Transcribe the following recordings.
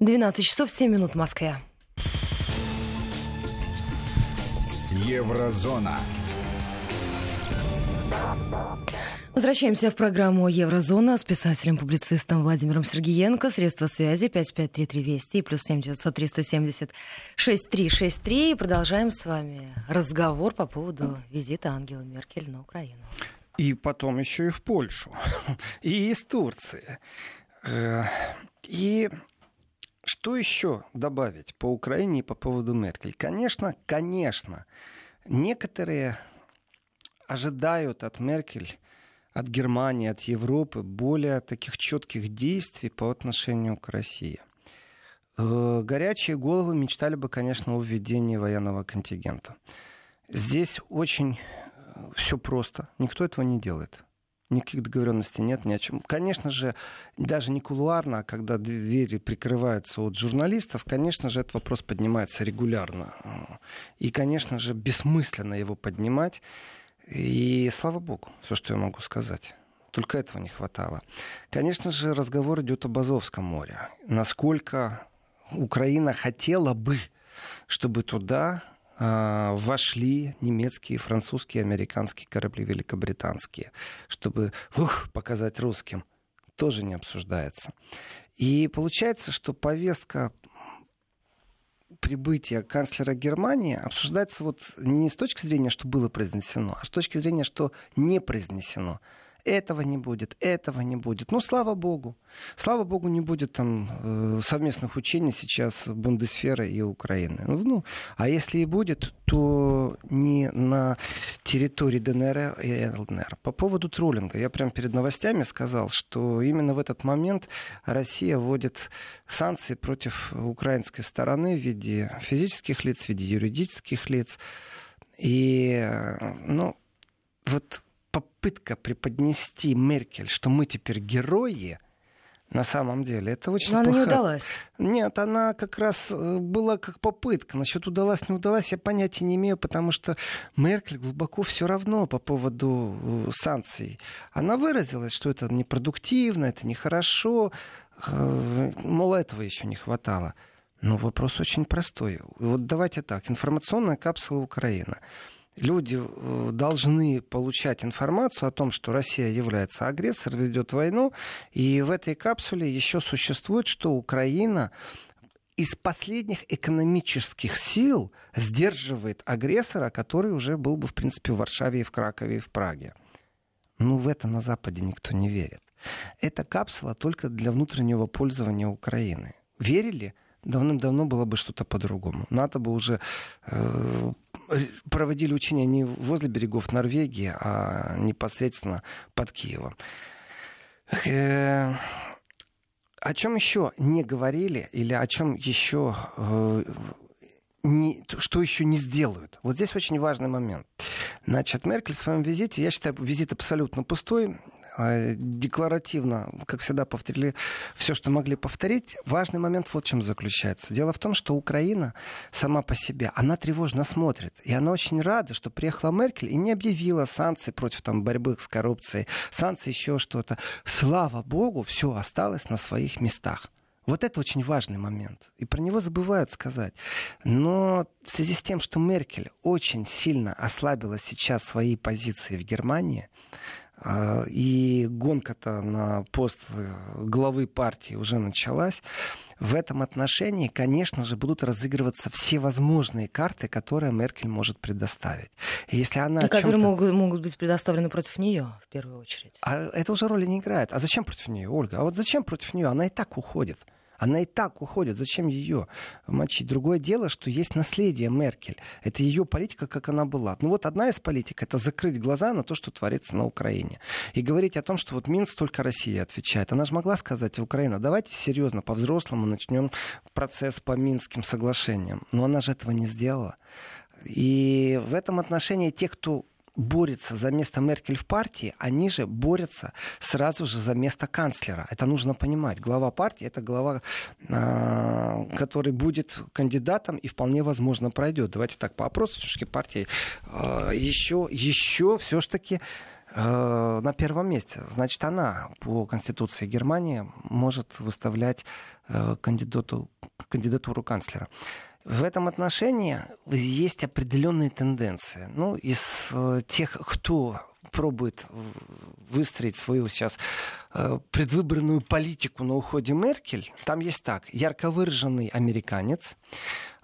12 часов 7 минут в Москве. Еврозона. Возвращаемся в программу «Еврозона» с писателем-публицистом Владимиром Сергеенко. Средства связи 5533 Вести и плюс 7 900 370 6363. И продолжаем с вами разговор по поводу визита Ангелы Меркель на Украину. И потом еще и в Польшу. И из Турции. Э, и что еще добавить по Украине и по поводу Меркель? Конечно, конечно, некоторые ожидают от Меркель, от Германии, от Европы более таких четких действий по отношению к России. Э, горячие головы мечтали бы, конечно, о введении военного контингента. Здесь очень э, все просто. Никто этого не делает. Никаких договоренностей нет ни о чем. Конечно же, даже не кулуарно, а когда двери прикрываются от журналистов, конечно же, этот вопрос поднимается регулярно. И, конечно же, бессмысленно его поднимать. И слава богу, все, что я могу сказать. Только этого не хватало. Конечно же, разговор идет об Азовском море. Насколько Украина хотела бы, чтобы туда вошли немецкие, французские, американские корабли, великобританские, чтобы ух, показать русским, тоже не обсуждается. И получается, что повестка прибытия канцлера Германии обсуждается вот не с точки зрения, что было произнесено, а с точки зрения, что не произнесено этого не будет, этого не будет. Ну, слава богу. Слава богу, не будет там э, совместных учений сейчас Бундесферы и Украины. Ну, ну, а если и будет, то не на территории ДНР и ЛНР. По поводу троллинга. Я прямо перед новостями сказал, что именно в этот момент Россия вводит санкции против украинской стороны в виде физических лиц, в виде юридических лиц. И, э, ну, вот попытка преподнести Меркель, что мы теперь герои, на самом деле. Это очень Но плохо. она не удалась. Нет, она как раз э, была как попытка. Насчет удалась, не удалась, я понятия не имею, потому что Меркель глубоко все равно по поводу э, санкций. Она выразилась, что это непродуктивно, это нехорошо. Э, мол, этого еще не хватало. Но вопрос очень простой. Вот давайте так. Информационная капсула Украина люди э, должны получать информацию о том, что Россия является агрессором, ведет войну, и в этой капсуле еще существует, что Украина из последних экономических сил сдерживает агрессора, который уже был бы, в принципе, в Варшаве, и в Кракове, и в Праге. Ну, в это на Западе никто не верит. Эта капсула только для внутреннего пользования Украины. Верили? Давным-давно было бы что-то по-другому. НАТО бы уже э, проводили учения не возле берегов Норвегии, а непосредственно под Киевом. Э, о чем еще не говорили или о чем еще э, не, что еще не сделают? Вот здесь очень важный момент. Значит, Меркель в своем визите, я считаю, визит абсолютно пустой. А, декларативно, как всегда, повторили все, что могли повторить. Важный момент вот в чем заключается. Дело в том, что Украина сама по себе, она тревожно смотрит. И она очень рада, что приехала Меркель и не объявила санкции против там, борьбы с коррупцией, санкции еще что-то. Слава богу, все осталось на своих местах. Вот это очень важный момент. И про него забывают сказать. Но в связи с тем, что Меркель очень сильно ослабила сейчас свои позиции в Германии, а, и гонка-то на пост э, главы партии уже началась. В этом отношении, конечно же, будут разыгрываться все возможные карты, которые Меркель может предоставить. И если она и которые могут, могут быть предоставлены против нее, в первую очередь. А это уже роли не играет. А зачем против нее, Ольга? А вот зачем против нее? Она и так уходит. Она и так уходит. Зачем ее мочить? Другое дело, что есть наследие Меркель. Это ее политика, как она была. Ну вот одна из политик — это закрыть глаза на то, что творится на Украине. И говорить о том, что вот Минск только Россия отвечает. Она же могла сказать, Украина, давайте серьезно, по-взрослому начнем процесс по Минским соглашениям. Но она же этого не сделала. И в этом отношении те, кто борется за место Меркель в партии, они же борются сразу же за место канцлера. Это нужно понимать. Глава партии — это глава, а, который будет кандидатом и вполне возможно пройдет. Давайте так, по опросу все-таки партии еще, еще все-таки э, на первом месте. Значит, она по Конституции Германии может выставлять кандидату, кандидатуру канцлера. В этом отношении есть определенные тенденции. Ну, из э, тех, кто пробует выстроить свою сейчас э, предвыборную политику на уходе Меркель, там есть так. Ярко выраженный американец,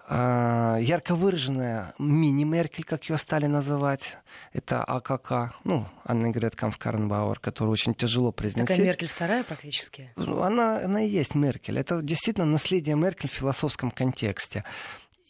ярко выраженная мини-Меркель, как ее стали называть, это АКК, ну, Аннегрет Камфкарнбауэр, которую очень тяжело произносить. Такая Меркель вторая практически? Ну, она, она и есть Меркель. Это действительно наследие Меркель в философском контексте.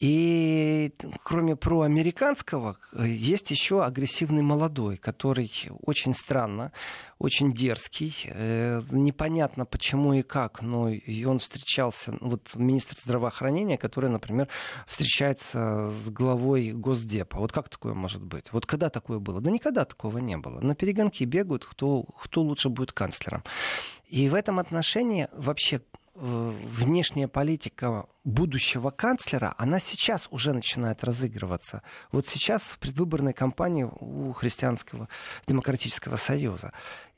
И кроме проамериканского, есть еще агрессивный молодой, который очень странно, очень дерзкий. Э, непонятно почему и как, но и он встречался, ну, вот министр здравоохранения, который, например, встречается с главой Госдепа. Вот как такое может быть? Вот когда такое было? Да никогда такого не было. На перегонки бегают, кто, кто лучше будет канцлером. И в этом отношении вообще Э, внешняя политика будущего канцлера, она сейчас уже начинает разыгрываться. Вот сейчас в предвыборной кампании у Христианского демократического союза.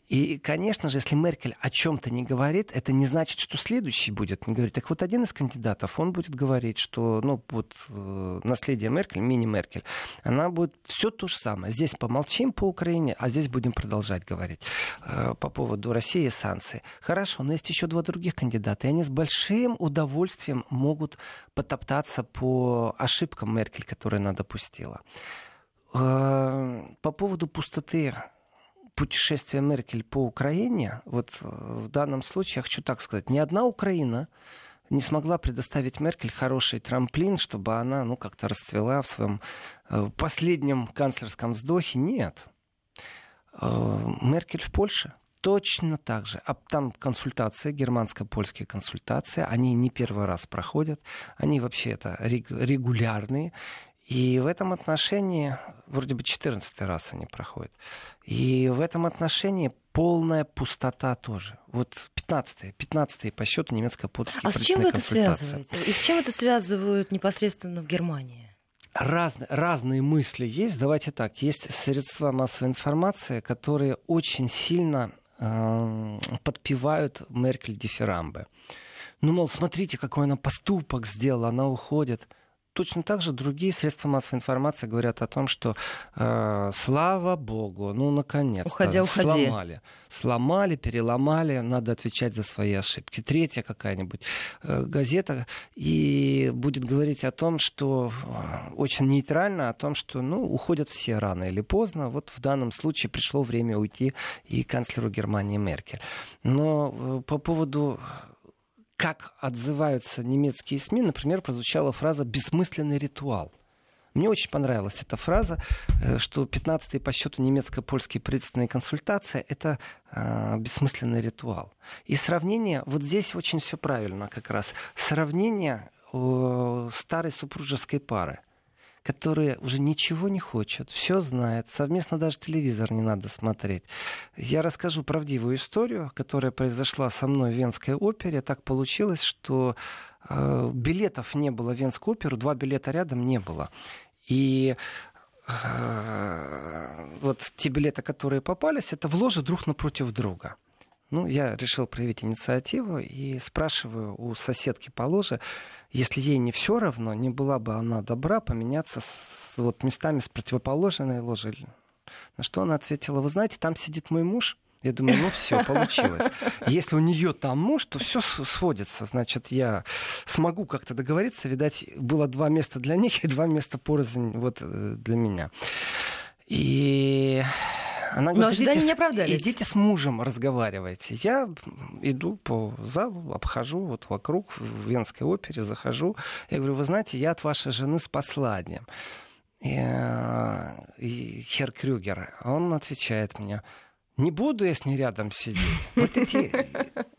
И, конечно же, если Меркель о чем-то не говорит, это не значит, что следующий будет не говорить. Так вот, один из кандидатов, он будет говорить, что ну, вот, э, наследие Меркель, мини-Меркель, она будет все то же самое. Здесь помолчим по Украине, а здесь будем продолжать говорить э, по поводу России и санкций. Хорошо, но есть еще два других кандидата, и они с большим удовольствием могут потоптаться по ошибкам Меркель, которые она допустила. Э, по поводу пустоты путешествие Меркель по Украине, вот э, в данном случае я хочу так сказать, ни одна Украина не смогла предоставить Меркель хороший трамплин, чтобы она ну, как-то расцвела в своем э, последнем канцлерском вздохе. Нет. Э, Меркель в Польше точно так же. А там консультации, германско-польские консультации, они не первый раз проходят, они вообще это регулярные. И в этом отношении, вроде бы 14 раз они проходят, и в этом отношении полная пустота тоже. Вот 15-е, 15 по счету немецко-польские А с чем вы это связываете? И с чем это связывают непосредственно в Германии? Разные, разные мысли есть. Давайте так. Есть средства массовой информации, которые очень сильно э, подпевают Меркель дифирамбы. Ну, мол, смотрите, какой она поступок сделала, она уходит точно так же другие средства массовой информации говорят о том, что э, слава богу, ну наконец-то уходя, уходи. сломали, сломали, переломали, надо отвечать за свои ошибки. Третья какая-нибудь э, газета и будет говорить о том, что э, очень нейтрально о том, что ну уходят все рано или поздно. Вот в данном случае пришло время уйти и канцлеру Германии Меркель. Но э, по поводу как отзываются немецкие СМИ, например, прозвучала фраза «бессмысленный ритуал». Мне очень понравилась эта фраза, э, что 15-е по счету немецко-польские правительственные консультации — это э, бессмысленный ритуал. И сравнение, вот здесь очень все правильно как раз, сравнение э, старой супружеской пары которые уже ничего не хочет, все знает, совместно даже телевизор не надо смотреть. Я расскажу правдивую историю, которая произошла со мной в Венской опере. Так получилось, что э, билетов не было в Венскую оперу, два билета рядом не было. И э, вот те билеты, которые попались, это в ложе друг напротив друга. Ну, я решил проявить инициативу и спрашиваю у соседки по ложе, если ей не все равно, не была бы она добра поменяться с, вот, местами с противоположной ложей. На что она ответила, вы знаете, там сидит мой муж, я думаю, ну все, получилось. Если у нее там муж, то все сводится. Значит, я смогу как-то договориться. Видать, было два места для них и два места порознь вот э, для меня. И она говорит, Но ожидания идите, не оправдались. Идите с мужем разговаривайте. Я иду по залу, обхожу вот вокруг в Венской опере, захожу. Я говорю, вы знаете, я от вашей жены с посланием. И, э, и Хер Крюгер, он отвечает мне, не буду я с ней рядом сидеть. Вот эти,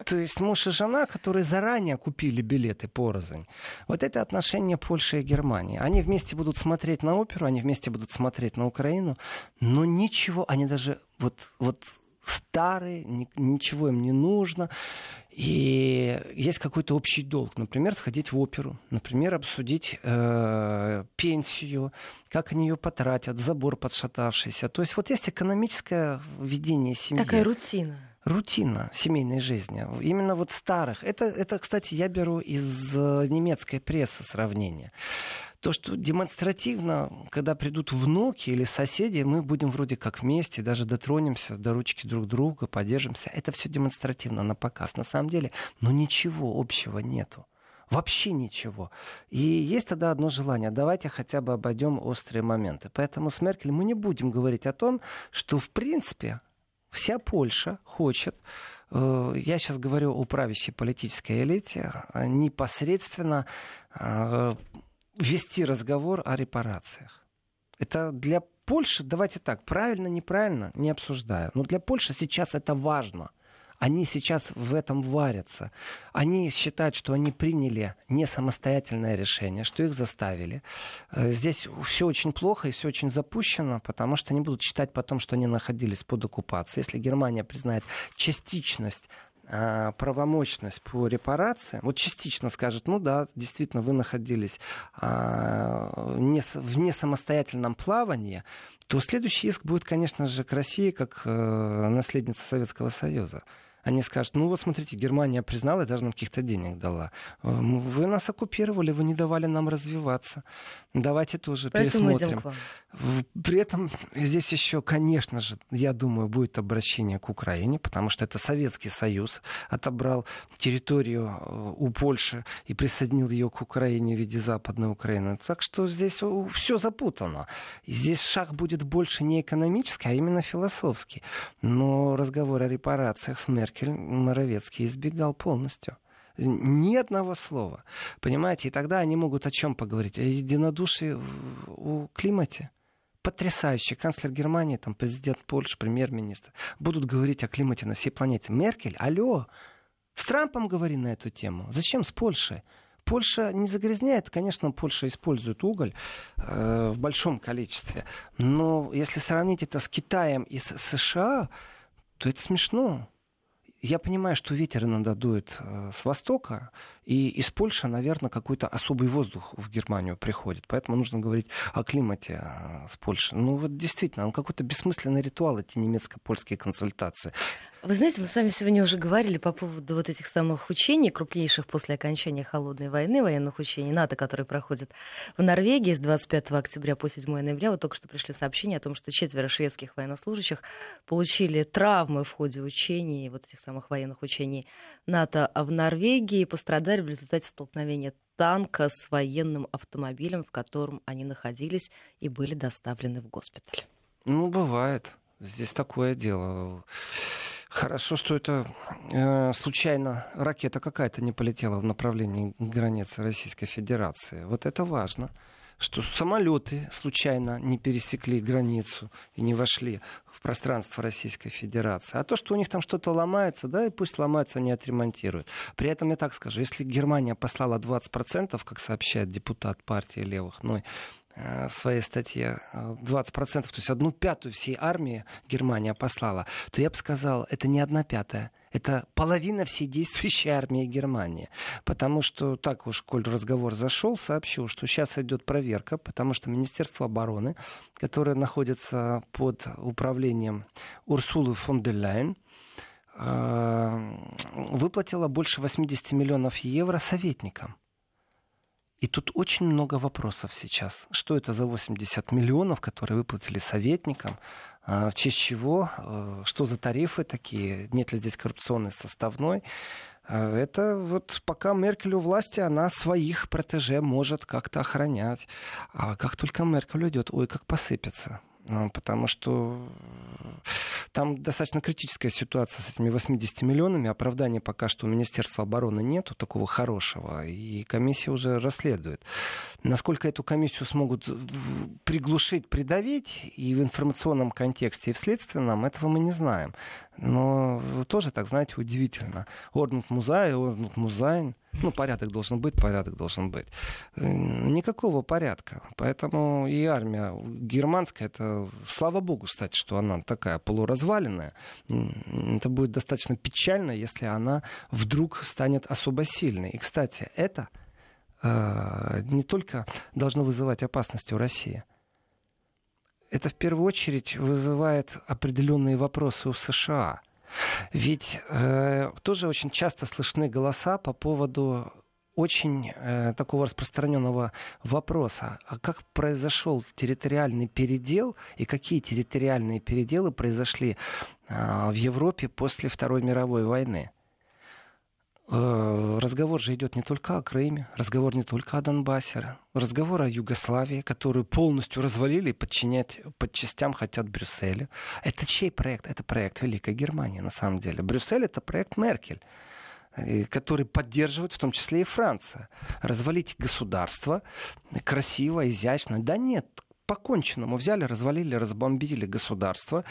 то есть муж и жена, которые заранее купили билеты порознь. Вот это отношение Польши и Германии. Они вместе будут смотреть на оперу, они вместе будут смотреть на Украину, но ничего, они даже вот, вот старые, ничего им не нужно. И есть какой-то общий долг. Например, сходить в оперу, например, обсудить э, пенсию, как они ее потратят, забор подшатавшийся. То есть вот есть экономическое ведение семьи. Такая рутина рутина семейной жизни. Именно вот старых. Это, это, кстати, я беру из э, немецкой прессы сравнение. То, что демонстративно, когда придут внуки или соседи, мы будем вроде как вместе, даже дотронемся до ручки друг друга, поддержимся. Это все демонстративно на показ. На самом деле, но ничего общего нету. Вообще ничего. И есть тогда одно желание. Давайте хотя бы обойдем острые моменты. Поэтому с Меркель мы не будем говорить о том, что в принципе вся Польша хочет э, я сейчас говорю о правящей политической элите, непосредственно э, вести разговор о репарациях. Это для Польши, давайте так, правильно, неправильно, не обсуждаю. Но для Польши сейчас это важно. Они сейчас в этом варятся. Они считают, что они приняли не самостоятельное решение, что их заставили. Э, здесь все очень плохо и все очень запущено, потому что они будут считать потом, что они находились под оккупацией. Если Германия признает частичность а, правомощность по репарациям, вот частично скажет, ну да, действительно, вы находились а, в несамостоятельном плавании, то следующий иск будет, конечно же, к России как э, наследница Советского Союза они скажут, ну вот смотрите, Германия признала и даже нам каких-то денег дала. Э, вы нас оккупировали, вы не давали нам развиваться. Давайте тоже Поэтому пересмотрим. При этом здесь еще, конечно же, я думаю, будет обращение к Украине, потому что это Советский Союз отобрал территорию э, у Польши и присоединил ее к Украине в виде Западной Украины. Так что здесь все запутано. И здесь шаг будет больше не экономический, а именно философский. Но разговор о репарациях с Меркель Моровецкий избегал полностью. Ни одного слова. Понимаете? И тогда они могут о чем поговорить? О единодушии у климате потрясающий канцлер Германии, там, президент Польши, премьер-министр, будут говорить о климате на всей планете. Меркель, алло, с Трампом говори на эту тему. Зачем с Польшей? Польша не загрязняет, конечно, Польша использует уголь э, в большом количестве, но если сравнить это с Китаем и с США, то это смешно я понимаю, что ветер иногда дует э, с востока, и из Польши, наверное, какой-то особый воздух в Германию приходит. Поэтому нужно говорить о климате э, с Польшей. Ну вот действительно, он какой-то бессмысленный ритуал, эти немецко-польские консультации. Вы знаете, мы с вами сегодня уже говорили по поводу вот этих самых учений, крупнейших после окончания Холодной войны, военных учений НАТО, которые проходят в Норвегии с 25 октября по 7 ноября. Вот только что пришли сообщения о том, что четверо шведских военнослужащих получили травмы в ходе учений, вот этих самых военных учений НАТО в Норвегии, пострадали в результате столкновения танка с военным автомобилем, в котором они находились и были доставлены в госпиталь. Ну, бывает. Здесь такое дело. Хорошо, что это э, случайно ракета какая-то не полетела в направлении границы Российской Федерации. Вот это важно что самолеты случайно не пересекли границу и не вошли в пространство Российской Федерации. А то, что у них там что-то ломается, да, и пусть ломается, они отремонтируют. При этом я так скажу, если Германия послала 20%, как сообщает депутат партии левых, ну, в своей статье 20%, э, то есть одну пятую всей армии Германия послала, то я бы сказал, это не одна пятая, это половина всей действующей армии Германии. Потому что, так уж, коль разговор зашел, сообщу, что сейчас идет проверка, потому что Министерство обороны, которое находится под управлением Урсулы фон де Ляйен, э, выплатило больше 80 миллионов евро советникам. И тут очень много вопросов сейчас. Что это за 80 миллионов, которые выплатили советникам? А, в честь чего? А, что за тарифы такие? Нет ли здесь коррупционной составной? А, это вот пока Меркель у власти, она своих протеже может как-то охранять. А как только Меркель уйдет, ой, как посыпется. Ну, потому что там достаточно критическая ситуация с этими 80 миллионами. Оправдания пока что у Министерства обороны нету такого хорошего, и комиссия уже расследует. Насколько эту комиссию смогут приглушить, придавить и в информационном контексте, и в следственном, этого мы не знаем. Но тоже, так знаете, удивительно. Орнут Музай, Орнут Музайн – Ну, порядок должен быть, порядок должен быть. Никакого порядка. Поэтому и армия германская, это, слава богу, кстати, что она такая полуразваленная. Это будет достаточно печально, если она вдруг станет особо сильной. И, кстати, это э, не только должно вызывать опасность у России. Это в первую очередь вызывает определенные вопросы у США. Ведь э, тоже очень часто слышны голоса по поводу очень э, такого распространенного вопроса. А как произошел территориальный передел и какие территориальные переделы произошли э, в Европе после Второй мировой войны? Э, разговор же идет не только о Крыме, разговор не только о Донбассе, разговор о Югославии, которую полностью развалили и подчинять под частям хотят Брюсселя. Это чей проект? Это проект Великой Германии, на самом деле. Брюссель — это проект Меркель который поддерживает в том числе и Франция. Развалить государство красиво, изящно. Да нет, поконченному взяли, развалили, разбомбили государство,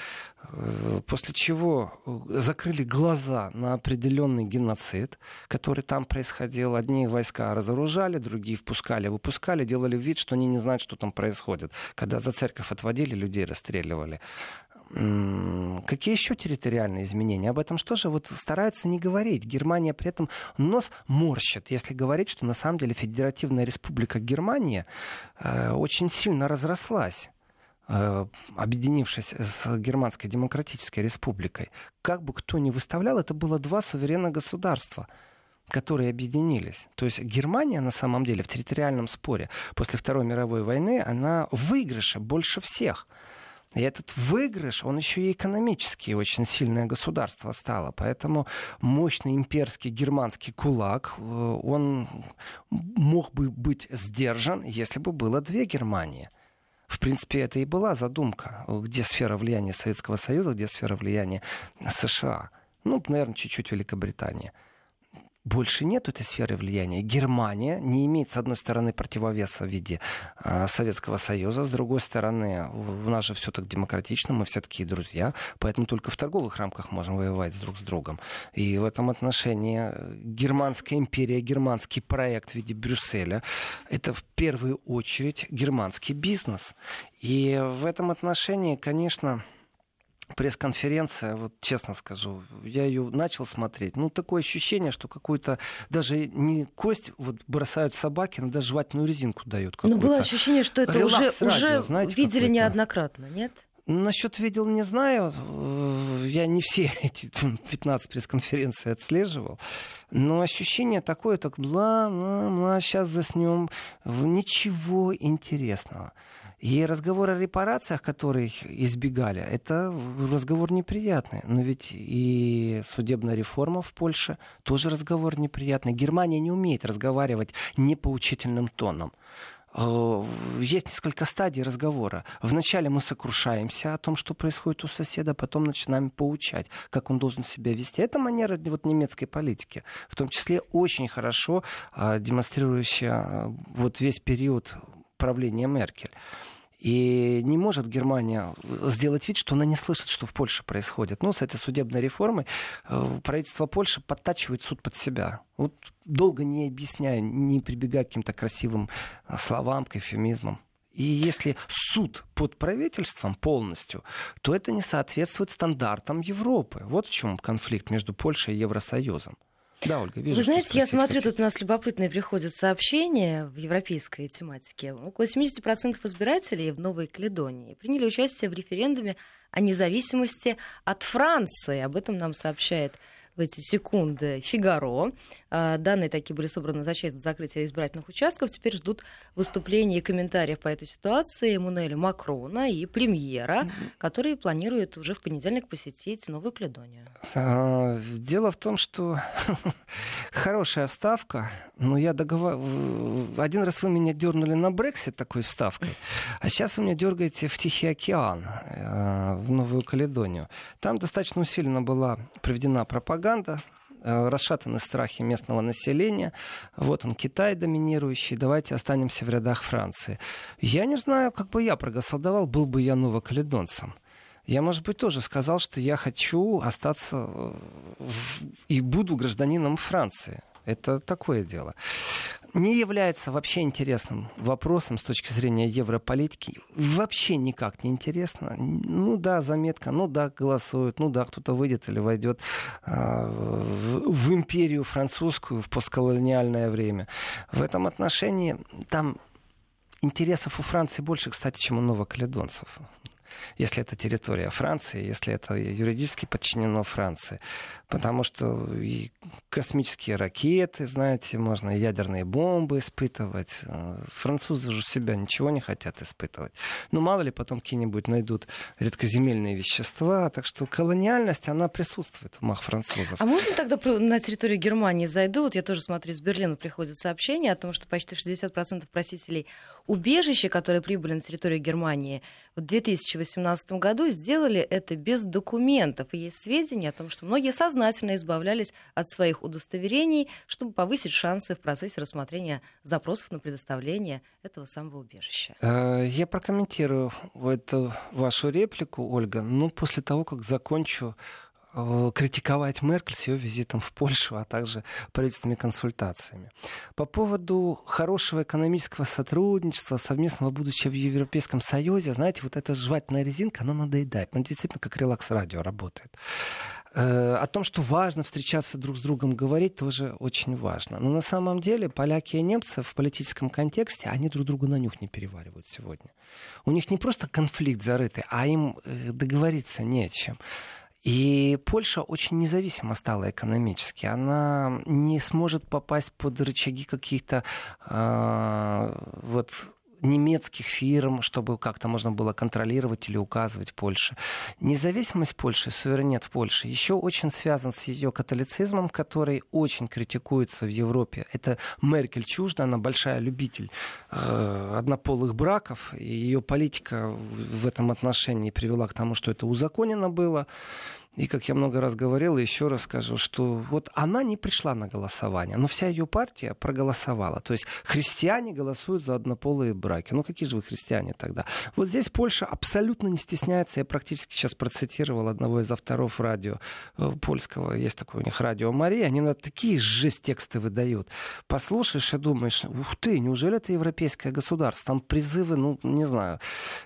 э, после чего э, закрыли глаза на определенный геноцид, который там происходил. Одни войска разоружали, другие впускали, выпускали, делали вид, что они не знают, что там происходит. Когда за церковь отводили, людей расстреливали. Какие еще территориальные изменения? Об этом что же вот стараются не говорить. Германия при этом нос морщит, если говорить, что на самом деле Федеративная Республика Германия э, очень сильно разрослась э, объединившись с Германской Демократической Республикой. Как бы кто ни выставлял, это было два суверенных государства которые объединились. То есть Германия на самом деле в территориальном споре после Второй мировой войны, она в выигрыше больше всех. И этот выигрыш, он еще и экономически очень сильное государство стало. Поэтому мощный имперский германский кулак, э, он мог бы быть сдержан, если бы было две Германии. В принципе, это и была задумка, где сфера влияния Советского Союза, где сфера влияния США. Ну, наверное, чуть-чуть Великобритания больше нет этой сферы влияния. Германия не имеет, с одной стороны, противовеса в виде э, Советского Союза, с другой стороны, у нас же все так демократично, мы все такие друзья, поэтому только в торговых рамках можем воевать друг с другом. И в этом отношении Германская империя, германский проект в виде Брюсселя, это в первую очередь германский бизнес. И в этом отношении, конечно, пресс-конференция, вот честно скажу, я ее начал смотреть. Ну, такое ощущение, что какую-то даже не кость вот бросают собаки, но даже жевательную резинку дают. Ну, было ощущение, что это Релакс уже, радио, уже знаете, видели неоднократно, нет? Насчет видел не знаю. Я не все эти 15 пресс-конференций отслеживал. Но ощущение такое, так бла, бла, бла, сейчас заснем. Ничего интересного. И разговор о репарациях, которые избегали, это разговор неприятный. Но ведь и судебная реформа в Польше тоже разговор неприятный. Германия не умеет разговаривать непоучительным тоном э, есть несколько стадий разговора. Вначале мы сокрушаемся о том, что происходит у соседа, потом начинаем поучать, как он должен себя вести. Это манера вот, немецкой политики, в том числе очень хорошо э, демонстрирующая э, вот весь период правления Меркель. И не может Германия сделать вид, что она не слышит, что в Польше происходит. Ну, с этой судебной реформой э, правительство Польши подтачивает суд под себя. Вот долго не объясняя, не прибегая к каким-то красивым э, словам, к эфемизмам. И если суд под правительством полностью, то это не соответствует стандартам Европы. Вот в чем конфликт между Польшей и Евросоюзом. Да, Ольга, вижу. Вы знаете, я смотрю, хотите. тут у нас любопытные приходят сообщения в европейской тематике. Около 70% избирателей в Новой Каледонии приняли участие в референдуме о независимости от Франции. Об этом нам сообщает в эти секунды Фигаро. А, данные такие были собраны за часть закрытия избирательных участков. Теперь ждут выступлений и комментариев по этой ситуации Эммануэля Макрона и премьера, которые планируют уже в понедельник посетить Новую Каледонию. А, дело в том, что хорошая вставка, но я договор... Один раз вы меня дернули на Брексит такой вставкой, а сейчас вы меня дергаете в Тихий океан, э, в Новую Каледонию. Там достаточно усиленно была проведена пропаганда, расшатаны страхи местного населения. Вот он, Китай доминирующий, давайте останемся в рядах Франции. Я не знаю, как бы я проголосовал, был бы я новокаледонцем я, может быть, тоже сказал, что я хочу остаться э, в... и буду гражданином Франции. Это такое дело. Не является вообще интересным вопросом с точки зрения европолитики. Вообще никак не интересно. Ну да, заметка, ну да, голосуют, ну да, кто-то выйдет или войдет э, в, империю французскую в постколониальное время. В этом отношении там интересов у Франции больше, кстати, чем у новокаледонцев если это территория Франции, если это юридически подчинено Франции. Потому что и космические ракеты, знаете, можно и ядерные бомбы испытывать. Э, французы же себя ничего не хотят испытывать. Ну, мало ли, потом какие-нибудь найдут редкоземельные вещества. Так что колониальность, она присутствует в умах французов. А можно тогда на территорию Германии зайду? Вот я тоже смотрю, из Берлина приходят сообщения о том, что почти 60% просителей убежища, которые прибыли на территорию Германии в 2018 году, сделали это без документов. И есть сведения о том, что многие сознательно избавлялись от своих удостоверений, чтобы повысить шансы в процессе рассмотрения запросов на предоставление этого самого убежища. Э, я прокомментирую эту вашу реплику, Ольга, ну, после того, как закончу критиковать Меркель с ее визитом в Польшу, а также правительственными консультациями. По поводу хорошего экономического сотрудничества, совместного будущего в Европейском Союзе, знаете, вот эта жевательная резинка, она надоедает. Она действительно как релакс-радио работает. Э, о том, что важно встречаться друг с другом, говорить тоже очень важно. Но на самом деле поляки и немцы в политическом контексте, они друг другу на нюх не переваривают сегодня. У них не просто конфликт зарытый, а им э, договориться нечем. И Польша очень независимо стала экономически. Она не сможет попасть под рычаги каких-то э, вот немецких фирм, чтобы как-то можно было контролировать или указывать Польше. Независимость Польши, суверенитет Польши еще очень связан с ее католицизмом, который очень критикуется в Европе. Это Меркель чужда, она большая любитель э, однополых браков, и ее политика в этом отношении привела к тому, что это узаконено было. И, как я много раз говорил, еще раз скажу, что вот она не пришла на голосование, но вся ее партия проголосовала. То есть христиане голосуют за однополые браки. Ну какие же вы христиане тогда? Вот здесь Польша абсолютно не стесняется. Я практически сейчас процитировал одного из авторов радио э, польского. Есть такое у них радио Мария. Они на такие жесть тексты выдают. Послушаешь и думаешь, ух ты, неужели это европейское государство? Там призывы, ну, не знаю.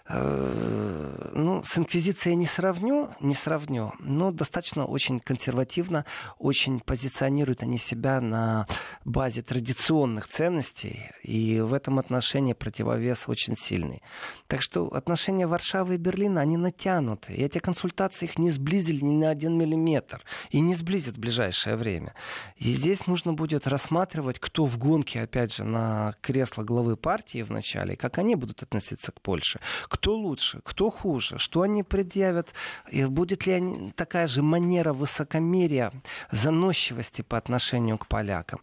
Э, ну, с инквизицией не сравню, не сравню но достаточно очень консервативно, очень позиционируют они себя на базе традиционных ценностей, и в этом отношении противовес очень сильный. Так что отношения Варшавы и Берлина, они натянуты, и эти консультации их не сблизили ни на один миллиметр, и не сблизят в ближайшее время. И здесь нужно будет рассматривать, кто в гонке, опять же, на кресло главы партии в начале, как они будут относиться к Польше. Кто лучше, кто хуже, что они предъявят, и будет ли они так такая же манера высокомерия, заносчивости по отношению к полякам.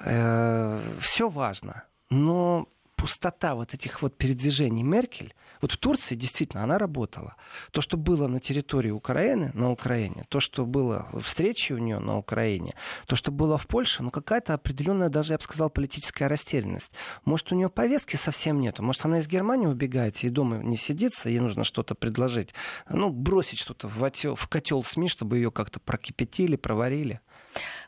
Э, все важно. Но пустота вот этих вот передвижений Меркель, вот в Турции действительно она работала. То, что было на территории Украины, на Украине, то, что было встречи у нее на Украине, то, что было в Польше, ну какая-то определенная, даже я бы сказал, политическая растерянность. Может, у нее повестки совсем нету, может, она из Германии убегает и дома не сидится, ей нужно что-то предложить, ну, бросить что-то в, отел, в котел СМИ, чтобы ее как-то прокипятили, проварили.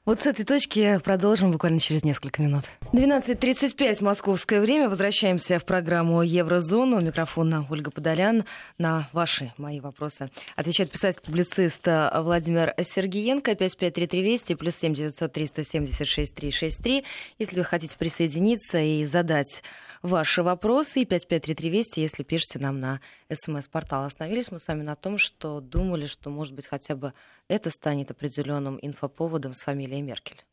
Вот с этой точки продолжим буквально через несколько минут. 12.35 московское время. Возвращаемся в программу Еврозону. У микрофона Ольга Подолян. На ваши, мои вопросы отвечает писатель-публицист Владимир Сергиенко. 553320 плюс 7 900 376 363. Если вы хотите присоединиться и задать ваши вопросы. И 553320, если пишете нам на смс-портал. Остановились мы с вами на том, что думали, что, может быть, хотя бы это станет определенным инфоповодом с фамилией Меркель.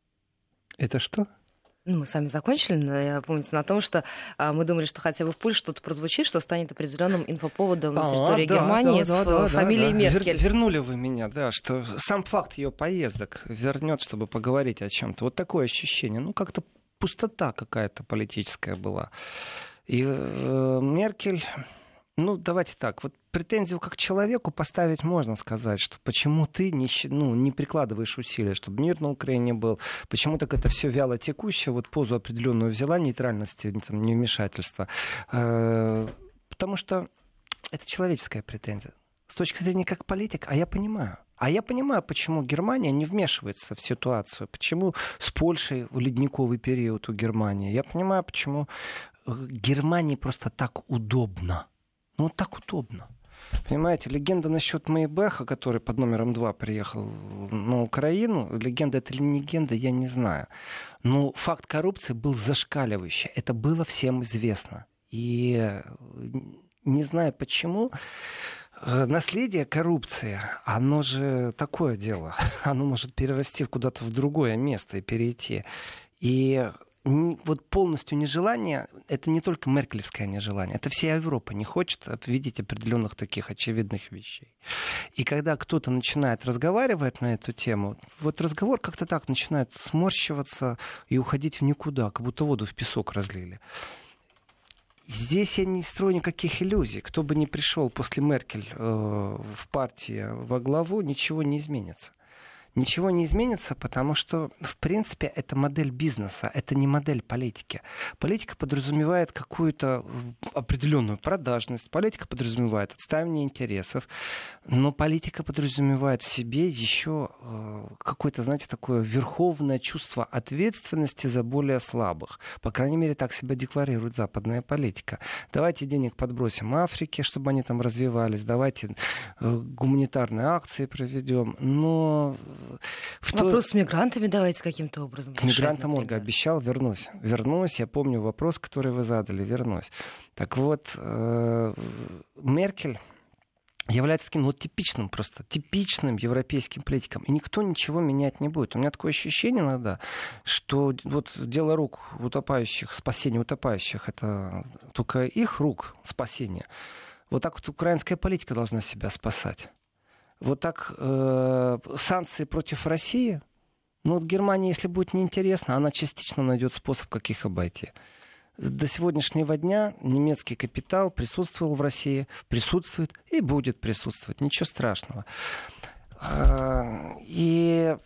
Это что? Ну, мы сами закончили, я помните, на том, что а, мы думали, что хотя бы в Польше что-то прозвучит, что станет определенным инфоповодом на территории а, да, Германии да, с да, фамилией да, Меркель. Вер, вернули вы меня, да, что сам факт ее поездок вернет, чтобы поговорить о чем-то. Вот такое ощущение. Ну, как-то пустота какая-то политическая была. И э, Меркель, ну, давайте так, вот претензию как человеку поставить можно сказать, что почему ты не, ну, не прикладываешь усилия, чтобы мир на Украине был, почему так это все вяло текущее, вот позу определенную взяла нейтральности, там, невмешательства. Э, потому что это человеческая претензия. С точки зрения как политик, а я понимаю – А я понимаю, почему Германия не вмешивается в ситуацию, почему с Польшей ледниковый период у Германии. Я понимаю, почему э, Германии просто так удобно. Ну, так удобно. Понимаете, легенда насчет Мейбеха, который под номером два приехал на Украину, легенда это или не легенда, я не знаю. Но факт коррупции был зашкаливающий. Это было всем известно. И э, не знаю почему, наследие коррупции, оно же такое дело. Оно может перерасти куда-то в другое место и перейти. И вот полностью нежелание, это не только меркелевское нежелание, это вся Европа не хочет видеть определенных таких очевидных вещей. И когда кто-то начинает разговаривать на эту тему, вот разговор как-то так начинает сморщиваться и уходить в никуда, как будто воду в песок разлили. Здесь я не строю никаких иллюзий. Кто бы ни пришел после Меркель э, в партии во главу, ничего не изменится ничего не изменится, потому что, в принципе, это модель бизнеса, это не модель политики. Политика подразумевает какую-то э, определенную продажность, политика подразумевает отставление интересов, но политика подразумевает в себе еще э, какое-то, знаете, такое верховное чувство ответственности за более слабых. По крайней мере, так себя декларирует западная политика. Давайте денег подбросим Африке, чтобы они там развивались, давайте э, гуманитарные акции проведем, но в вопрос то... с мигрантами давайте каким-то образом. К мигрантам, Ольга, обещал, вернусь. Вернусь, я помню вопрос, который вы задали, вернусь. Так вот, э, Меркель является таким вот типичным просто, типичным европейским политиком. И никто ничего менять не будет. У меня такое ощущение иногда, что вот дело рук утопающих, спасение утопающих, это только их рук спасение. Вот так вот украинская политика должна себя спасать вот так э, санкции против России, ну вот Германия, если будет неинтересно, она частично найдет способ, как их обойти. До сегодняшнего дня немецкий капитал присутствовал в России, присутствует и будет присутствовать. Ничего страшного. А, и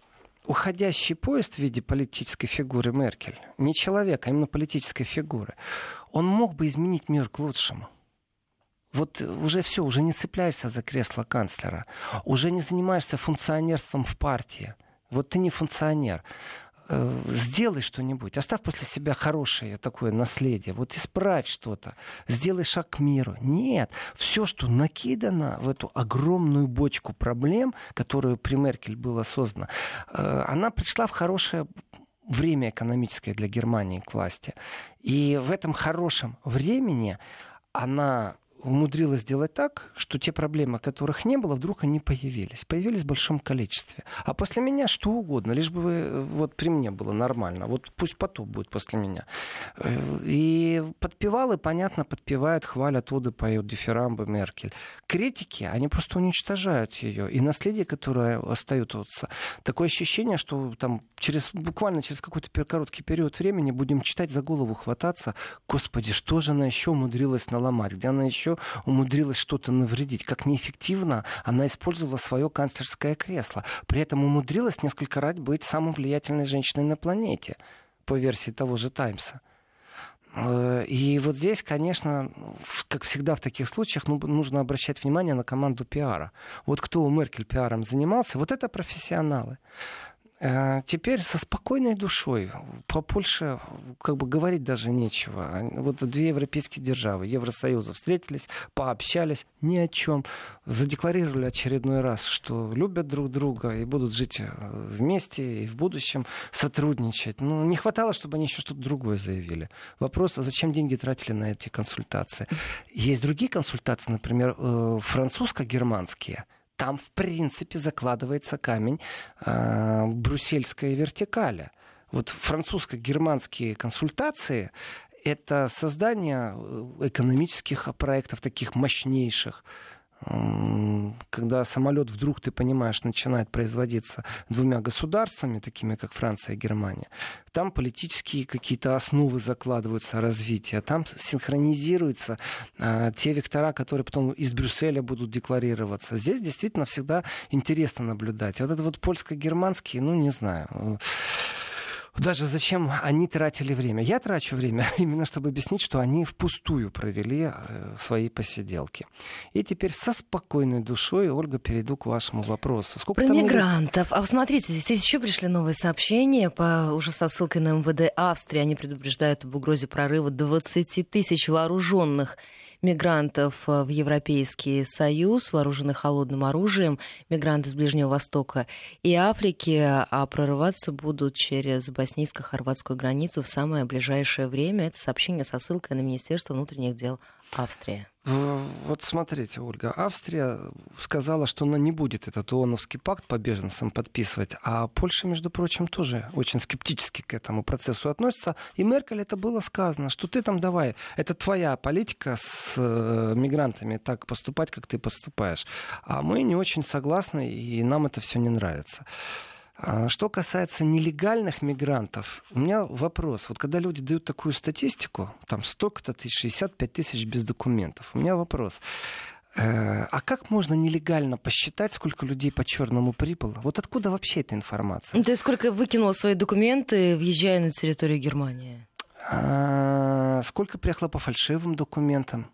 уходящий поезд в виде политической фигуры Меркель, не человека, а именно политической фигуры, он мог бы изменить мир к лучшему вот уже все, уже не цепляешься за кресло канцлера, уже не занимаешься функционерством в партии. Вот ты не функционер. Э, сделай что-нибудь, оставь после себя хорошее такое наследие, вот исправь что-то, сделай шаг к миру. Нет, все, что накидано в эту огромную бочку проблем, которую при Меркель было создано, э, она пришла в хорошее время экономическое для Германии к власти. И в этом хорошем времени она умудрилась сделать так, что те проблемы, которых не было, вдруг они появились. Появились в большом количестве. А после меня что угодно, лишь бы э, вот при мне было нормально. Вот пусть потоп будет после меня. Э, и подпевалы, понятно, подпевают, хвалят оды, поют дифирамбы Меркель. Критики, они просто уничтожают ее. И наследие, которое остается, такое ощущение, что там через, буквально через какой-то короткий период времени будем читать за голову хвататься. Господи, что же она еще умудрилась наломать? Где она еще еще умудрилась что-то навредить. Как неэффективно она использовала свое канцлерское кресло. При этом умудрилась несколько раз быть самой влиятельной женщиной на планете, по версии того же Таймса. Э, и вот здесь, конечно, как всегда в таких случаях, ну, нужно обращать внимание на команду пиара. Вот кто у Меркель пиаром занимался, вот это профессионалы. Э, теперь со спокойной душой. По Польше как бы говорить даже нечего. Вот две европейские державы, Евросоюза, встретились, пообщались ни о чем. Задекларировали очередной раз, что любят друг друга и будут жить э, вместе и в будущем сотрудничать. Ну, не хватало, чтобы они еще что-то другое заявили. Вопрос, а зачем деньги тратили на эти консультации? Есть другие консультации, например, э, французско-германские – там, в принципе, закладывается камень э, брюссельской вертикали. Вот французско-германские консультации это создание э, экономических проектов таких мощнейших, когда самолет вдруг, ты понимаешь, начинает производиться двумя государствами, такими как Франция и Германия, там политические какие-то основы закладываются развития, там синхронизируются а, те вектора, которые потом из Брюсселя будут декларироваться. Здесь действительно всегда интересно наблюдать. Вот это вот польско-германские, ну, не знаю даже зачем они тратили время. Я трачу время именно, чтобы объяснить, что они впустую провели э, свои посиделки. И теперь со спокойной душой, Ольга, перейду к вашему вопросу. Сколько Про мигрантов. Идет? А смотрите, здесь еще пришли новые сообщения по, уже со ссылкой на МВД Австрии. Они предупреждают об угрозе прорыва 20 тысяч вооруженных мигрантов э, в Европейский Союз, вооруженных холодным оружием, мигранты с Ближнего Востока и Африки, а прорываться будут через боснийско-хорватскую границу в самое ближайшее время. Это сообщение со ссылкой на Министерство внутренних дел Австрия. Вот смотрите, Ольга, Австрия сказала, что она не будет этот ООНовский пакт по беженцам подписывать, а Польша, между прочим, тоже очень скептически к этому процессу относится. И Меркель это было сказано, что ты там давай, это твоя политика с э, мигрантами так поступать, как ты поступаешь. А мы не очень согласны, и нам это все не нравится. А что касается нелегальных мигрантов, у меня вопрос. Вот когда люди дают такую статистику, там столько-то тысяч, 65 тысяч без документов, у меня вопрос. Э, а как можно нелегально посчитать, сколько людей по черному прибыло? Вот откуда вообще эта информация? Ну, то есть сколько выкинуло свои документы, въезжая на территорию Германии? А, сколько приехало по фальшивым документам?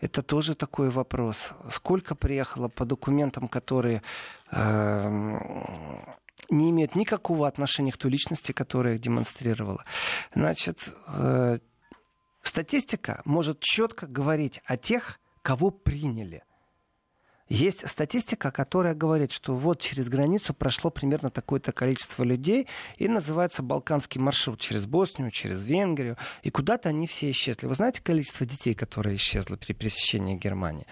Это тоже такой вопрос. Сколько приехало по документам, которые э, не имеет никакого отношения к той личности, которая их демонстрировала. Значит, э, статистика может четко говорить о тех, кого приняли. Есть статистика, которая говорит, что вот через границу прошло примерно такое-то количество людей, и называется Балканский маршрут через Боснию, через Венгрию, и куда-то они все исчезли. Вы знаете количество детей, которые исчезло при пересечении Германии?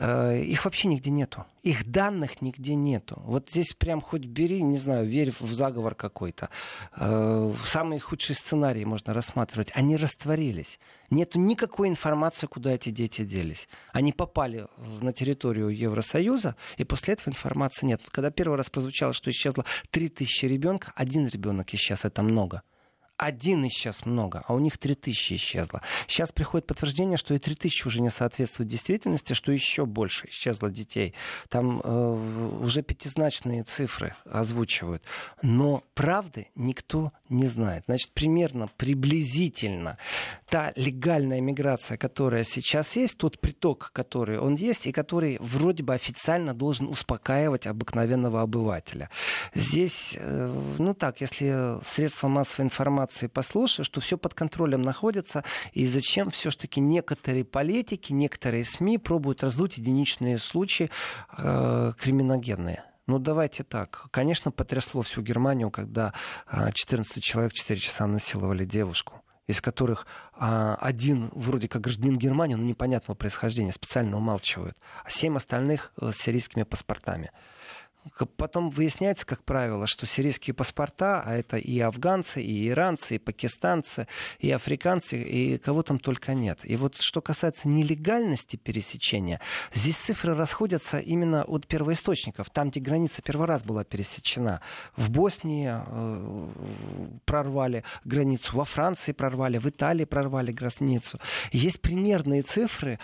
Э, их вообще нигде нету. Их данных нигде нету. Вот здесь прям хоть бери, не знаю, верь в заговор какой-то. Э, самые худшие сценарии можно рассматривать. Они растворились. Нету никакой информации, куда эти дети делись. Они попали на территорию Евросоюза, и после этого информации нет. Когда первый раз прозвучало, что исчезло 3000 ребенка, один ребенок исчез, это много один исчез много, а у них три тысячи исчезло. Сейчас приходит подтверждение, что и три тысячи уже не соответствует действительности, что еще больше исчезло детей. Там э, уже пятизначные цифры озвучивают. Но правды никто не знает. Значит, примерно, приблизительно та легальная миграция, которая сейчас есть, тот приток, который он есть, и который вроде бы официально должен успокаивать обыкновенного обывателя. Здесь, э, ну так, если средства массовой информации информации послушаю, что все под контролем находится, и зачем все-таки некоторые политики, некоторые СМИ пробуют раздуть единичные случаи э, криминогенные. Ну, давайте так. Конечно, потрясло всю Германию, когда 14 э, человек 4 часа насиловали девушку из которых а, один вроде как гражданин Германии, но непонятного происхождения, специально умалчивают, а семь остальных э, с сирийскими паспортами. Потом выясняется, как правило, что сирийские паспорта, а это и афганцы, и иранцы, и пакистанцы, и африканцы, и кого там только нет. И вот что касается нелегальности пересечения, здесь цифры расходятся именно от первоисточников, там, где граница первый раз была пересечена. В Боснии э, прорвали границу, во Франции прорвали, в Италии прорвали границу. Есть примерные цифры,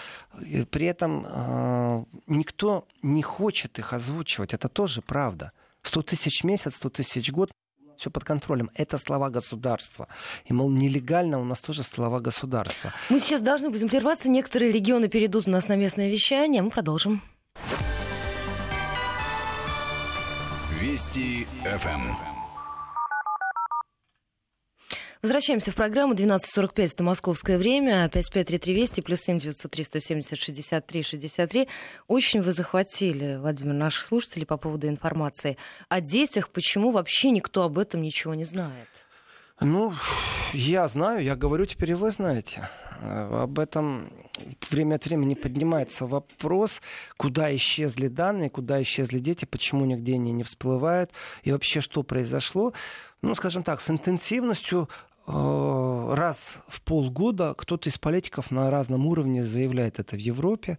при этом э, никто не хочет их озвучивать. Это тоже правда. 100 тысяч в месяц, 100 тысяч в год, все под контролем. Это слова государства. И, мол, нелегально у нас тоже слова государства. Мы сейчас должны будем прерваться. Некоторые регионы перейдут у нас на местное вещание. Мы продолжим. Вести ФМ. Возвращаемся в программу 12.45, это московское время, 553320, плюс 7 370 63 63. Очень вы захватили, Владимир, наших слушателей по поводу информации о детях. Почему вообще никто об этом ничего не знает? Ну, я знаю, я говорю, теперь и вы знаете. Об этом время от времени поднимается вопрос, куда исчезли данные, куда исчезли дети, почему нигде они не всплывают, и вообще что произошло. Ну, скажем так, с интенсивностью Э, раз в полгода кто-то из политиков на разном уровне заявляет это в Европе.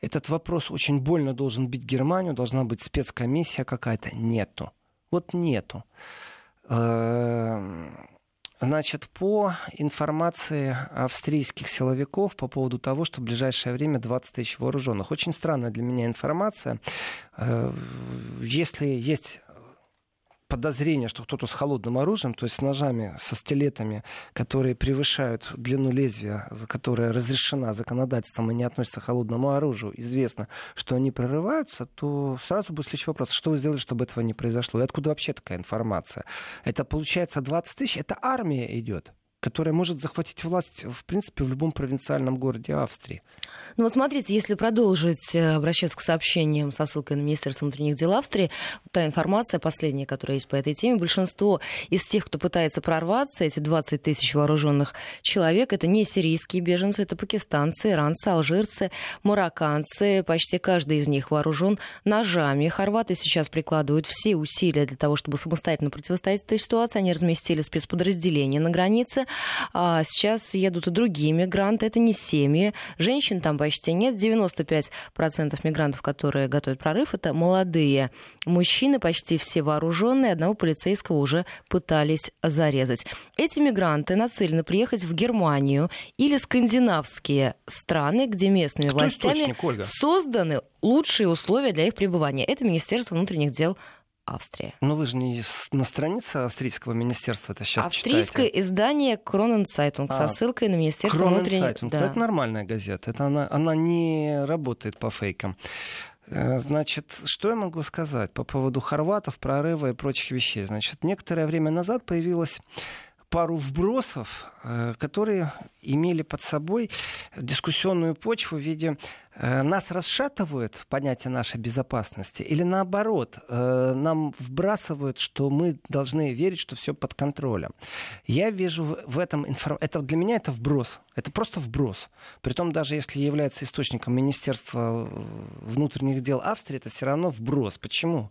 Этот вопрос очень больно должен бить Германию, должна быть спецкомиссия какая-то. Нету. Вот нету. Э, значит, по информации австрийских силовиков по поводу того, что в ближайшее время 20 тысяч вооруженных. Очень странная для меня информация. Э, если есть подозрение, что кто-то с холодным оружием, то есть с ножами, со стилетами, которые превышают длину лезвия, которая разрешена законодательством и не относится к холодному оружию, известно, что они прорываются, то сразу будет следующий вопрос. Что вы сделали, чтобы этого не произошло? И откуда вообще такая информация? Это получается 20 тысяч? Это армия идет которая может захватить власть, в принципе, в любом провинциальном городе Австрии. Ну вот смотрите, если продолжить э, обращаться к сообщениям со ссылкой на Министерство внутренних дел Австрии, та информация последняя, которая есть по этой теме, большинство из тех, кто пытается прорваться, эти 20 тысяч вооруженных человек, это не сирийские беженцы, это пакистанцы, иранцы, алжирцы, марокканцы, почти каждый из них вооружен ножами. Хорваты сейчас прикладывают все усилия для того, чтобы самостоятельно противостоять этой ситуации. Они разместили спецподразделения на границе. А сейчас едут и другие мигранты. Это не семьи. Женщин там почти нет. 95% мигрантов, которые готовят прорыв, это молодые мужчины, почти все вооруженные. Одного полицейского уже пытались зарезать. Эти мигранты нацелены приехать в Германию или скандинавские страны, где местными Кто властями созданы лучшие условия для их пребывания. Это Министерство внутренних дел Австрия. Но вы же не на странице австрийского министерства это сейчас Австрийское читаете. издание Kronen Zeitung а, со ссылкой на Министерство внутренних. Да. Это нормальная газета. Это она, она не работает по фейкам. Э, значит, что я могу сказать по поводу хорватов, прорыва и прочих вещей? Значит, некоторое время назад появилась пару вбросов, э, которые имели под собой дискуссионную почву в виде нас расшатывают понятие нашей безопасности или наоборот, э, нам вбрасывают, что мы должны верить, что все под контролем. Я вижу в этом информ... это для меня это вброс. Это просто вброс. Притом даже если является источником Министерства э, внутренних дел Австрии, это все равно вброс. Почему?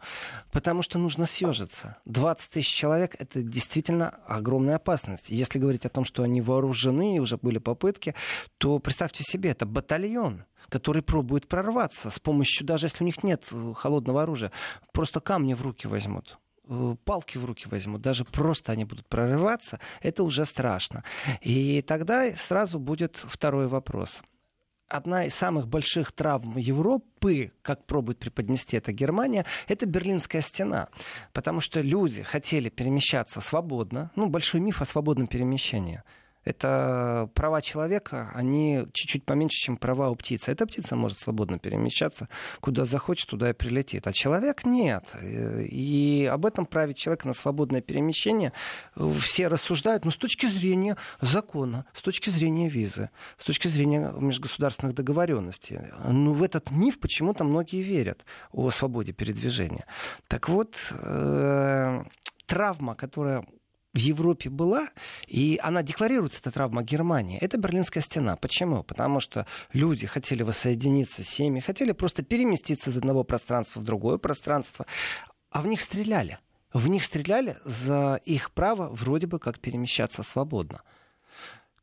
Потому что нужно съежиться. 20 тысяч человек — это действительно огромная опасность. Если говорить о том, что они вооружены, и уже были попытки, то представьте себе, это батальон который пробует прорваться с помощью, даже если у них нет э, холодного оружия, просто камни в руки возьмут э, палки в руки возьмут, даже просто они будут прорываться, это уже страшно. И тогда сразу будет второй вопрос. Одна из самых больших травм Европы, как пробует преподнести это Германия, это Берлинская стена. Потому что люди хотели перемещаться свободно. Ну, большой миф о свободном перемещении это права человека, они чуть-чуть поменьше, чем права у птицы. Эта птица может свободно перемещаться, куда захочет, туда и прилетит. А человек нет. И об этом праве человека на свободное перемещение все рассуждают, но с точки зрения закона, с точки зрения визы, с точки зрения межгосударственных договоренностей. Ну, в этот миф почему-то многие верят о свободе передвижения. Так вот, э, травма, которая в Европе была, и она декларируется, эта травма Германии, это Берлинская стена. Почему? Потому что люди хотели воссоединиться с семьями, хотели просто переместиться из одного пространства в другое пространство, а в них стреляли. В них стреляли за их право вроде бы как перемещаться свободно.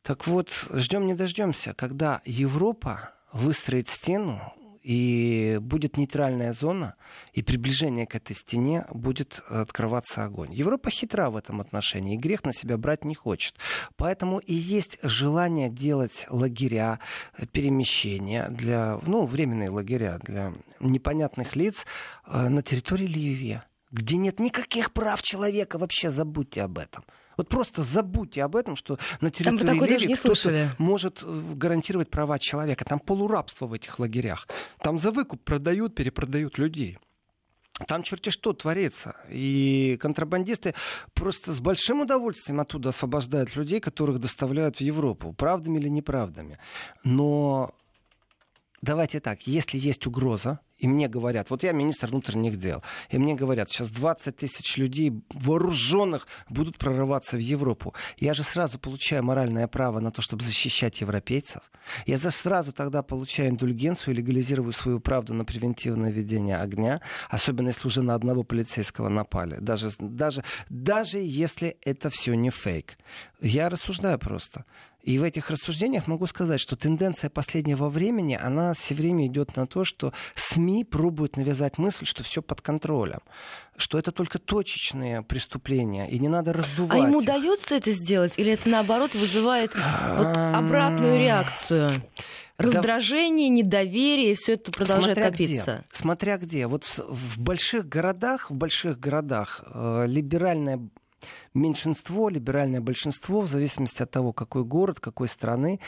Так вот, ждем не дождемся, когда Европа выстроит стену, и будет нейтральная зона, и приближение к этой стене будет открываться огонь. Европа хитра в этом отношении, и грех на себя брать не хочет. Поэтому и есть желание делать лагеря, перемещения для, ну, временные лагеря для непонятных лиц э, на территории Ливии, где нет никаких прав человека, вообще забудьте об этом. Вот просто забудьте об этом, что на территории Ливии кто-то может э, гарантировать права человека. Там полурабство в этих лагерях. Там за выкуп продают, перепродают людей. Там черти что творится. И контрабандисты просто с большим удовольствием оттуда освобождают людей, которых доставляют в Европу. Правдами или неправдами. Но давайте так, если есть угроза, и мне говорят, вот я министр внутренних дел, и мне говорят, сейчас 20 тысяч людей вооруженных будут прорываться в Европу. Я же сразу получаю моральное право на то, чтобы защищать европейцев. Я за сразу тогда получаю индульгенцию и легализирую свою правду на превентивное ведение огня, особенно если уже на одного полицейского напали. Даже, даже, даже если это все не фейк. Я рассуждаю просто. И в этих рассуждениях могу сказать, что тенденция последнего времени, она все время идет на то, что СМИ пробуют навязать мысль, что все под контролем, что это только точечные преступления, и не надо раздувать. А ему их. удается это сделать, или это наоборот вызывает вот обратную реакцию? Раздражение, недоверие, все это продолжает Смотря копиться. Где. Смотря где. Вот в больших городах, в больших городах э, либеральное меньшинство, либеральное большинство, в зависимости от того, какой город, какой страны,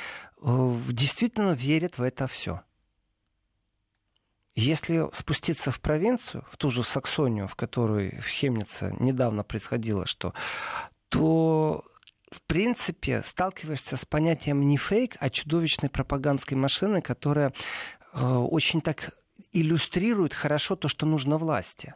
э, действительно верит в это все. Если спуститься в провинцию, в ту же Саксонию, в которой в Хемнице недавно происходило, что, то в принципе, сталкиваешься с понятием не фейк, а чудовищной пропагандской машины, которая э, очень так иллюстрирует хорошо то, что нужно власти.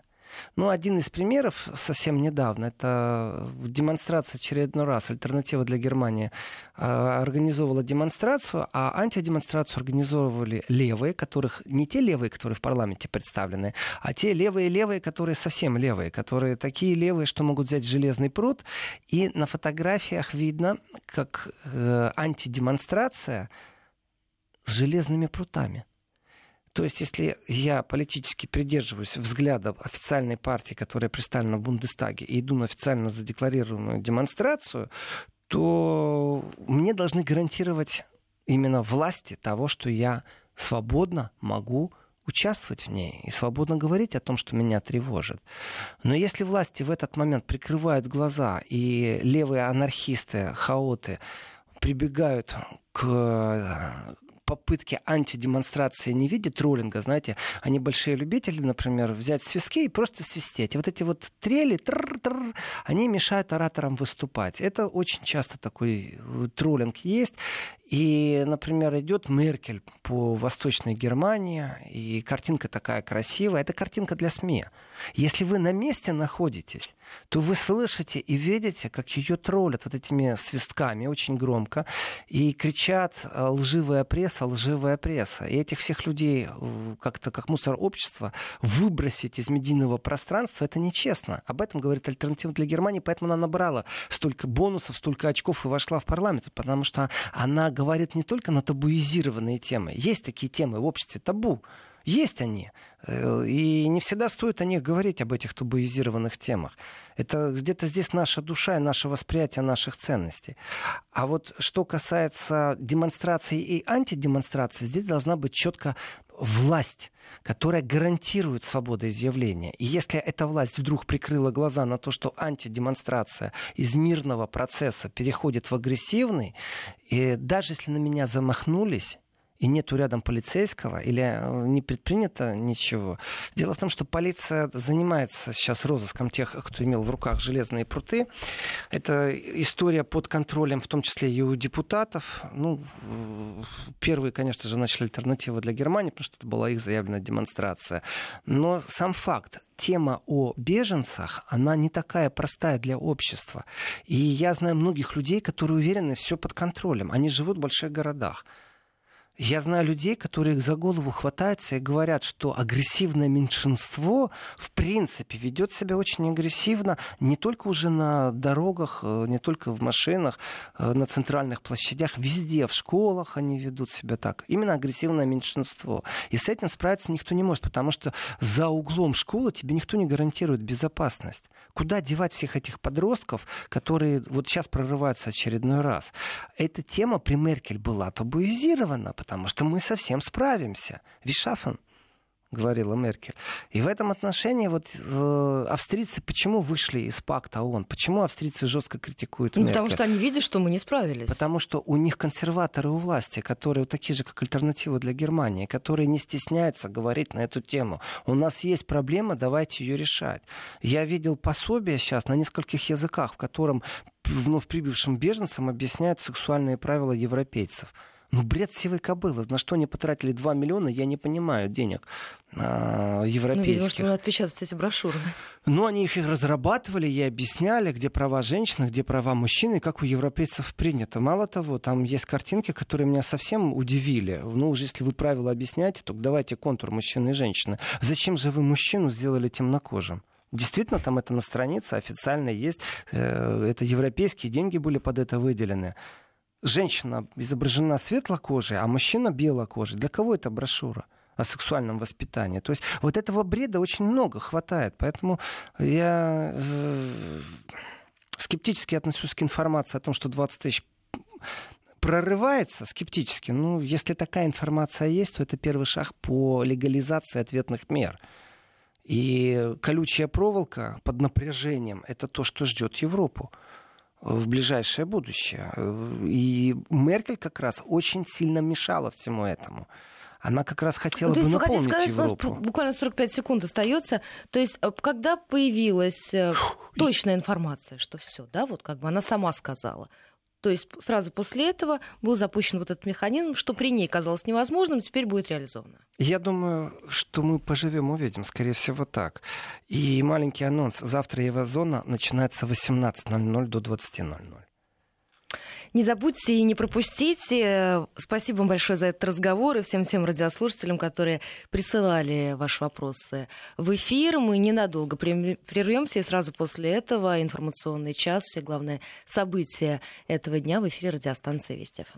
Ну, один из примеров совсем недавно, это демонстрация очередной раз, альтернатива для Германии а, организовывала демонстрацию, а антидемонстрацию организовывали левые, которых не те левые, которые в парламенте представлены, а те левые-левые, которые совсем левые, которые такие левые, что могут взять железный пруд. И на фотографиях видно, как э, антидемонстрация с железными прутами. То есть, если я политически придерживаюсь взгляда официальной партии, которая представлена в Бундестаге, и иду на официально задекларированную демонстрацию, то мне должны гарантировать именно власти того, что я свободно могу участвовать в ней и свободно говорить о том, что меня тревожит. Но если власти в этот момент прикрывают глаза, и левые анархисты, хаоты прибегают к попытки антидемонстрации не виде троллинга, знаете, они большие любители, например, взять свистки и просто свистеть. И вот эти вот трели, тр-тр, они мешают ораторам выступать. Это очень часто такой э, троллинг есть. И, например, идет Меркель по Восточной Германии, и картинка такая красивая. Это картинка для СМИ. Если вы на месте находитесь, то вы слышите и видите, как ее троллят вот этими свистками очень громко, и кричат лживая пресса, лживая пресса. И этих всех людей э, как-то как мусор общества выбросить из медийного пространства, это нечестно. Об этом говорит альтернатива для Германии, поэтому она набрала столько бонусов, столько очков и вошла в парламент, потому что она говорит не только на табуизированные темы. Есть такие темы в обществе табу. Есть они. Э, и не всегда стоит о них говорить, об этих табуизированных темах. Это где-то здесь наша душа и наше восприятие наших ценностей. А вот что касается демонстрации и антидемонстрации, здесь должна быть четко власть которая гарантирует свободу изъявления. И если эта власть вдруг прикрыла глаза на то, что антидемонстрация из мирного процесса переходит в агрессивный, и даже если на меня замахнулись, и нету рядом полицейского, или э, не предпринято ничего. Дело в том, что полиция занимается сейчас розыском тех, кто имел в руках железные пруты. Это история под контролем, в том числе и у депутатов. Ну, первые, конечно же, начали альтернативу для Германии, потому что это была их заявленная демонстрация. Но сам факт, тема о беженцах, она не такая простая для общества. И я знаю многих людей, которые уверены, все под контролем. Они живут в больших городах. Я знаю людей, которые за голову хватаются и говорят, что агрессивное меньшинство в принципе ведет себя очень агрессивно не только уже на дорогах, э, не только в машинах, э, на центральных площадях, везде, в школах они ведут себя так. Именно агрессивное меньшинство. И с этим справиться никто не может, потому что за углом школы тебе никто не гарантирует безопасность. Куда девать всех этих подростков, которые вот сейчас прорываются очередной раз? Эта тема при Меркель была табуизирована, потому что мы совсем справимся. Вишафен говорила Меркель. И в этом отношении вот э, австрийцы почему вышли из пакта ООН? Почему австрийцы жестко критикуют ну, Меркель? Потому что они видят, что мы не справились. Потому что у них консерваторы у власти, которые вот такие же, как альтернатива для Германии, которые не стесняются говорить на эту тему. У нас есть проблема, давайте ее решать. Я видел пособие сейчас на нескольких языках, в котором вновь прибывшим беженцам объясняют сексуальные правила европейцев. Ну, бред сивой кобылы. На что они потратили 2 миллиона, я не понимаю, денег а, европейских. Ну, видимо, что надо отпечатать эти брошюры. Ну, они их и разрабатывали и объясняли, где права женщины, где права мужчины, как у европейцев принято. Мало того, там есть картинки, которые меня совсем удивили. Ну, уже если вы правила объясняете, то давайте контур мужчины и женщины. Зачем же вы мужчину сделали темнокожим? Действительно, там это на странице официально есть. Э, это европейские деньги были под это выделены женщина изображена светлокожей, а мужчина белокожий. Для кого это брошюра? о сексуальном воспитании. То есть вот этого бреда очень много хватает. Поэтому я э, скептически отношусь к информации о том, что 20 тысяч прорывается скептически. Ну, если такая информация есть, то это первый шаг по легализации ответных мер. И колючая проволока под напряжением – это то, что ждет Европу в ближайшее будущее. И Меркель как раз очень сильно мешала всему этому. Она как раз хотела ну, бы напомнить сказать, Европу. Что у нас буквально 45 секунд остается. То есть, э, когда появилась э, точная информация, что все, да, вот как бы она сама сказала, то есть сразу после этого был запущен вот этот механизм, что при ней казалось невозможным, теперь будет реализовано. Я думаю, что мы поживем, увидим, скорее всего так. И маленький анонс. Завтра Еврозона начинается с 18.00 до 20.00. Не забудьте и не пропустите. Спасибо вам большое за этот разговор и всем-всем радиослушателям, которые присылали ваши вопросы в эфир. Мы ненадолго прервемся, и сразу после этого информационный час, все главные события этого дня в эфире радиостанции Вести